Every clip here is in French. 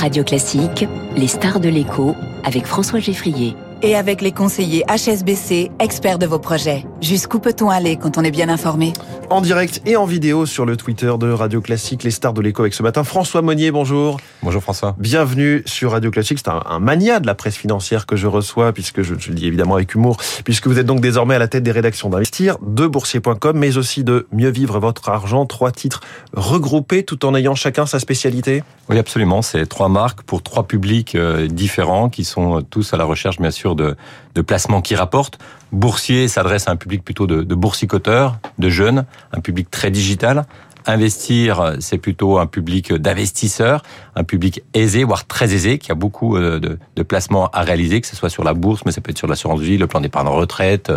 Radio Classique, les stars de l'écho avec François Geffrier et avec les conseillers HSBC, experts de vos projets. Jusqu'où peut-on aller quand on est bien informé? En direct et en vidéo sur le Twitter de Radio Classique, les stars de l'écho avec ce matin. François Monnier, bonjour. Bonjour François. Bienvenue sur Radio Classique. C'est un, mania de la presse financière que je reçois, puisque je, je, le dis évidemment avec humour, puisque vous êtes donc désormais à la tête des rédactions d'Investir, de boursier.com, mais aussi de Mieux vivre votre argent. Trois titres regroupés tout en ayant chacun sa spécialité Oui, absolument. C'est trois marques pour trois publics euh, différents qui sont tous à la recherche, bien sûr, de, de placements qui rapportent. Boursier s'adresse à un public plutôt de, boursicoteurs, de jeunes, un public très digital. Investir, c'est plutôt un public d'investisseurs, un public aisé, voire très aisé, qui a beaucoup euh, de, placements à réaliser, que ce soit sur la bourse, mais ça peut être sur l'assurance vie, le plan d'épargne retraite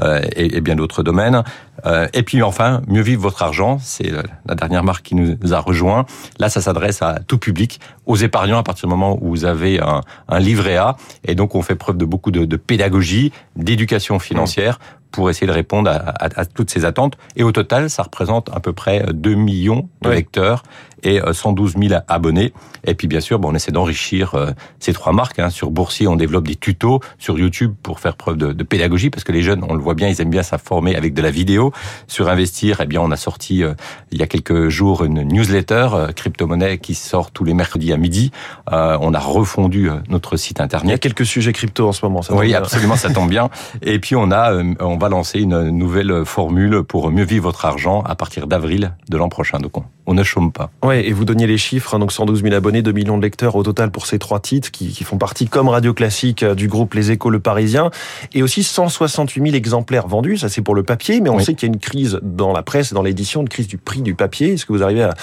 euh, et, et, bien d'autres domaines. Euh, et puis enfin, mieux vivre votre argent, c'est la dernière marque qui nous a rejoint. Là, ça s'adresse à tout public, aux épargnants à partir du moment où vous avez un, un livret A. Et donc, on fait preuve de beaucoup de, de pédagogie, d'éducation financière pour essayer de répondre à, à, à, toutes ces attentes. Et au total, ça représente à peu près 2 millions de oui. lecteurs et 112 000 abonnés. Et puis bien sûr, bon, on essaie d'enrichir euh, ces trois marques. Hein. Sur Boursier, on développe des tutos sur YouTube pour faire preuve de, de, pédagogie, parce que les jeunes, on le voit bien, ils aiment bien s'informer avec de la vidéo. Sur Investir, eh bien, on a sorti euh, il y a quelques jours une newsletter euh, crypto-monnaie qui sort tous les mercredis à midi. Euh, on a refondu notre site internet. Il y a quelques sujets crypto en ce moment. Ça oui, absolument, ça tombe bien. Et puis on a, on va lancer une nouvelle formule pour mieux vivre votre argent à partir d'avril de l'an prochain. Donc on, on ne chôme pas. Ouais, et vous donniez les chiffres, hein, donc 112 000 abonnés, 2 millions de lecteurs au total pour ces trois titres qui, qui font partie, comme Radio Classique, du groupe Les Échos, Le Parisien, et aussi 168 000 exemplaires vendus. Ça, c'est pour le papier, mais on oui. sait qu'il y a une crise dans la presse dans l'édition, une crise du prix du papier. Est-ce que vous arrivez à,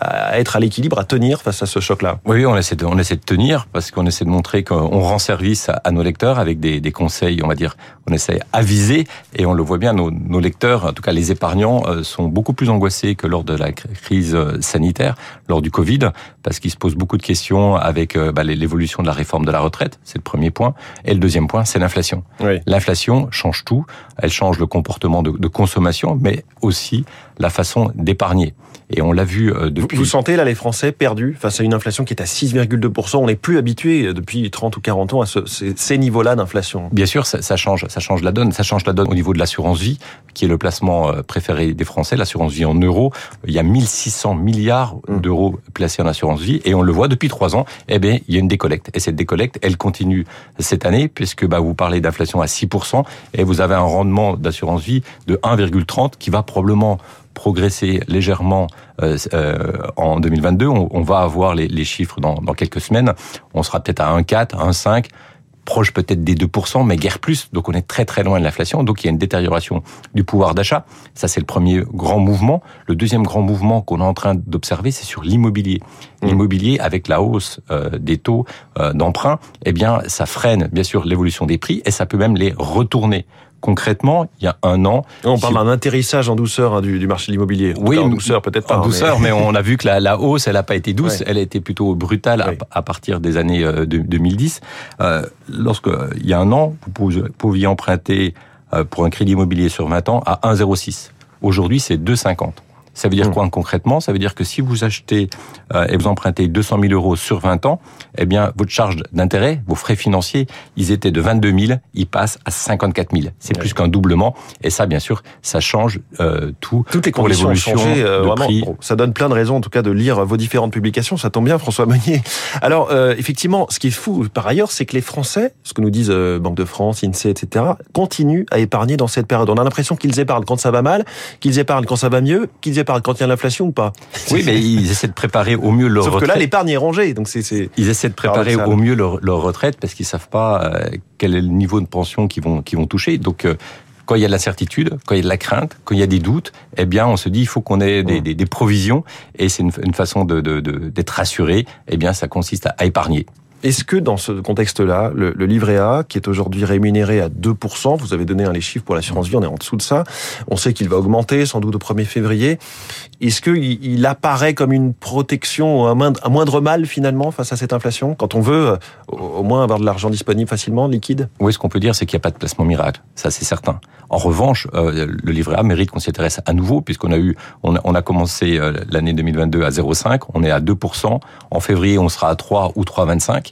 à être à l'équilibre, à tenir face à ce choc-là? Oui, on essaie de, on essaie de tenir parce qu'on essaie de montrer qu'on rend service à, à, nos lecteurs avec des, des, conseils, on va dire, on essaie aviser et on le voit bien, nos, nos lecteurs, en tout cas les épargnants, euh, sont beaucoup plus angoissés que lors de la crise sanitaire, lors du Covid, parce qu'ils se posent beaucoup de questions avec euh, bah, l'évolution de la réforme de la retraite, c'est le premier point. Et le deuxième point, c'est l'inflation. Oui. L'inflation change tout, elle change le comportement de, de consommation, mais aussi la façon d'épargner. Et on l'a vu euh, depuis. Vous, vous, sentez là les Français perdus face à une inflation qui est à 6,2%. On n'est plus habitué euh, depuis 30 ou 40 ans à ce, ces, ces niveaux-là d'inflation. Bien sûr, ça, ça, change, ça change la donne. Ça change la donne au niveau de l'assurance vie, qui est le placement euh, préféré des Français. L'assurance vie en euros, il y a 1600 milliards mmh. d'euros placés en assurance vie, et on le voit depuis trois ans. Eh bien, il y a une décollecte, et cette décollecte, elle continue cette année, puisque bah, vous parlez d'inflation à 6%, et vous avez un rendement d'assurance vie de 1,30 qui va probablement progresser légèrement euh, euh, en 2022. On, on, va avoir les, les chiffres dans, dans, quelques semaines. On sera peut-être à 1,4, 1,5 proche peut-être des 2%, mais guère plus. Donc on est très très loin de l'inflation. Donc il y a une détérioration du pouvoir d'achat. Ça c'est le premier grand mouvement. Le deuxième grand mouvement qu'on est en train d'observer, c'est sur l'immobilier. Mmh. L'immobilier, avec la hausse euh, des taux euh, d'emprunt, eh bien ça freine bien sûr l'évolution des prix et ça peut même les retourner concrètement, il y a un an. On parle d'un atterrissage en douceur hein, du, du, marché de l'immobilier. Oui, en douceur peut-être pas. En douceur, mais... mais... on a vu que la, la hausse, elle n'a pas été douce, ouais. elle a été plutôt brutale à, à, partir des années euh, de, 2010. Euh, lorsque il y a un an, vous pouviez emprunter euh, pour un crédit immobilier sur 20 ans à 1,06. Aujourd'hui, c'est 2,50. Ça veut dire mmh. quoi concrètement? Ça veut dire que si vous achetez euh, et vous empruntez 200 000 euros sur 20 ans, eh bien votre charge d'intérêt, vos frais financiers, ils étaient de 22 000, ils passent à 54 000. C'est ouais. plus qu'un doublement. Et ça, bien sûr, ça change euh, tout. Toutes les ont changé. Euh, ça donne plein de raisons, en tout cas, de lire vos différentes publications. Ça tombe bien, François Meunier. Alors, euh, effectivement, ce qui est fou, par ailleurs, c'est que les Français, ce que nous disent euh, Banque de France, INSEE, etc., continuent à épargner dans cette période. On a l'impression qu'ils épargnent quand ça va mal, qu'ils épargnent quand ça va mieux, qu'ils quand il y a l'inflation ou pas Oui, mais ils essaient de préparer au mieux leur Sauf retraite. que là, l'épargne est rangée, donc c'est. Ils essaient de préparer au mieux leur, leur, retraite parce qu'ils savent pas euh, quel est le niveau de pension qu'ils vont qu'ils vont toucher. Donc euh, quand il y a de l'incertitude, quand il y a de la crainte, quand il y a des doutes, eh bien, on se dit il faut qu'on ait des, des, des, provisions et c'est une, une, façon de, de, de, d'être rassuré. Eh bien, ça consiste à, à épargner. Est-ce que dans ce contexte-là, le, livret A, qui est aujourd'hui rémunéré à 2%, vous avez donné les chiffres pour l'assurance vie, on est en dessous de ça, on sait qu'il va augmenter sans doute au 1er février, est-ce qu'il il apparaît comme une protection, un moindre, un moindre mal finalement face à cette inflation, quand on veut euh, au moins avoir de l'argent disponible facilement, liquide? Oui, ce qu'on peut dire, c'est qu'il n'y a pas de placement miracle, ça c'est certain. En revanche, euh, le livret A mérite qu'on s'y intéresse à nouveau, puisqu'on a eu, on a, on a commencé euh, l'année 2022 à 0,5, on est à 2%, en février on sera à 3 ou 3,25,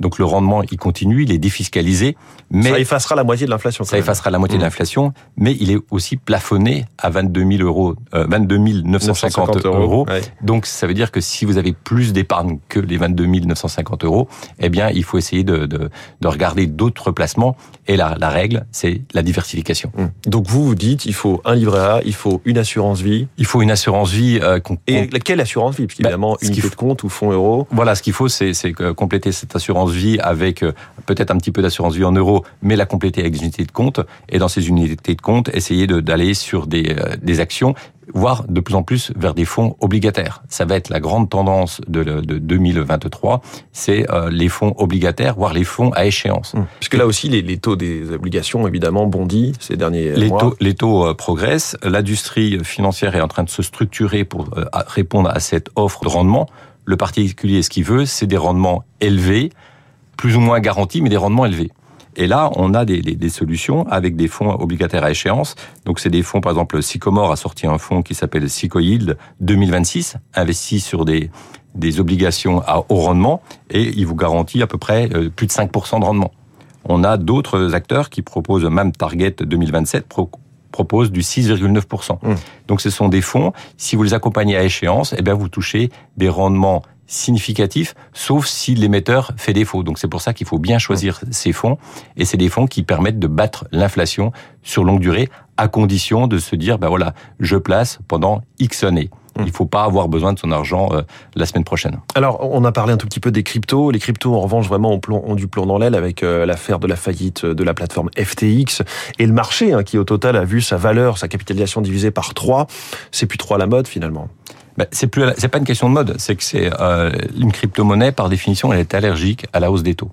donc le rendement il continue, il est défiscalisé, mais ça effacera la moitié de l'inflation. Ça effacera la moitié de mmh. l'inflation, mais il est aussi plafonné à 22 000 euros, euh, 22 950 euros. Donc ça veut dire que si vous avez plus d'épargne que les 22 950 euros, eh bien il faut essayer de, de, de regarder d'autres placements. Et la, la règle, c'est la diversification. Mmh. Donc vous vous dites, il faut un livret A, il faut une assurance vie. Il faut une assurance vie. Euh, Et quelle assurance vie? Parce qu'évidemment, bah, unité de compte ou fonds euros. Voilà, ce qu'il faut, c'est compléter cette assurance vie avec euh, peut-être un petit peu d'assurance vie en euros, mais la compléter avec des unités de compte. Et dans ces unités de compte, essayer d'aller sur des, euh, des actions voire de plus en plus vers des fonds obligataires. Ça va être la grande tendance de, de 2023, c'est euh, les fonds obligataires, voire les fonds à échéance. Mmh. Puisque là aussi, les, les, taux des obligations, évidemment, bondissent ces derniers les mois. Taux, les taux euh, progressent. L'industrie financière est en train de se structurer pour euh, répondre à cette offre de rendement. Le particulier, ce qu'il veut, c'est des rendements élevés, plus ou moins garantis, mais des rendements élevés. Et là, on a des, des, solutions avec des fonds obligataires à échéance. Donc, c'est des fonds, par exemple, Sycomore a sorti un fonds qui s'appelle Sycoyield 2026, investi sur des, des obligations à haut rendement, et il vous garantit à peu près euh, plus de 5% de rendement. On a d'autres acteurs qui proposent, même Target 2027, propose du 6,9%. Mmh. Donc ce sont des fonds, si vous les accompagnez à échéance, eh bien vous touchez des rendements significatif, sauf si l'émetteur fait défaut. Donc c'est pour ça qu'il faut bien choisir ces fonds, et c'est des fonds qui permettent de battre l'inflation sur longue durée, à condition de se dire, ben voilà, je place pendant X années. Mmh. Il ne faut pas avoir besoin de son argent euh, la semaine prochaine. Alors, on a parlé un tout petit peu des cryptos. Les cryptos, en revanche, vraiment ont, ont du plomb dans l'aile avec euh, l'affaire de la faillite de la plateforme FTX et le marché hein, qui, au total, a vu sa valeur, sa capitalisation divisée par 3. C'est plus trop à la mode, finalement. Ben, c'est plus, c'est pas une question de mode, c'est que c'est euh, une crypto-monnaie par définition, elle est allergique à la hausse des taux.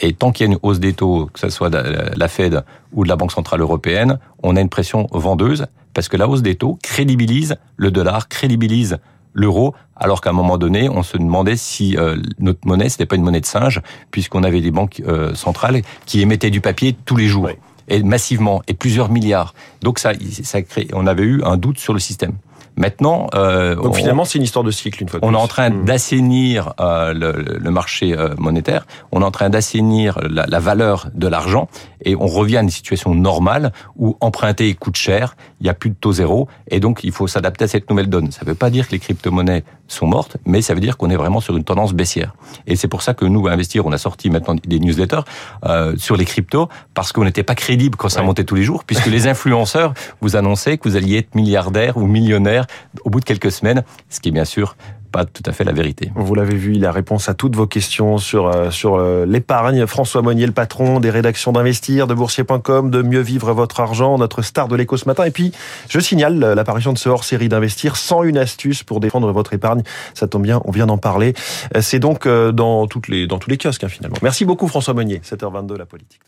Et tant qu'il y a une hausse des taux, que ce soit de la Fed ou de la Banque centrale européenne, on a une pression vendeuse parce que la hausse des taux crédibilise le dollar, crédibilise l'euro, alors qu'à un moment donné, on se demandait si euh, notre monnaie, c'était pas une monnaie de singe, puisqu'on avait des banques euh, centrales qui émettaient du papier tous les jours. Et massivement, et plusieurs milliards. Donc ça, ça crée, on avait eu un doute sur le système. Maintenant, euh, donc finalement, c'est une histoire de cycle une fois. on est en train mmh. d'assainir euh, le, le, marché euh, monétaire. On est en train d'assainir la, la, valeur de l'argent et on revient à une situation normale où emprunter coûte cher, il y a plus de taux zéro et donc il faut s'adapter à cette nouvelle donne. Ça ne veut pas dire que les crypto-monnaies sont mortes, mais ça veut dire qu'on est vraiment sur une tendance baissière. Et c'est pour ça que nous, à investir, on a sorti maintenant des newsletters euh, sur les cryptos parce qu'on n'était pas crédible quand ça montait tous les jours, puisque les influenceurs vous annonçaient que vous alliez être milliardaire ou millionnaire au bout de quelques semaines, ce qui est bien sûr pas tout à fait la vérité. Vous l'avez vu, il a réponse à toutes vos questions sur euh, sur euh, l'épargne. François Monnier, le patron des rédactions d'investir, de boursier.com, de mieux vivre votre argent, notre star de l'écho ce matin. Et puis, je signale l'apparition de ce hors-série d'investir sans une astuce pour défendre votre épargne. Ça tombe bien, on vient d'en parler. C'est donc euh, dans toutes les dans tous les kiosques hein, finalement. Merci beaucoup François Monnier. 7h22 la politique.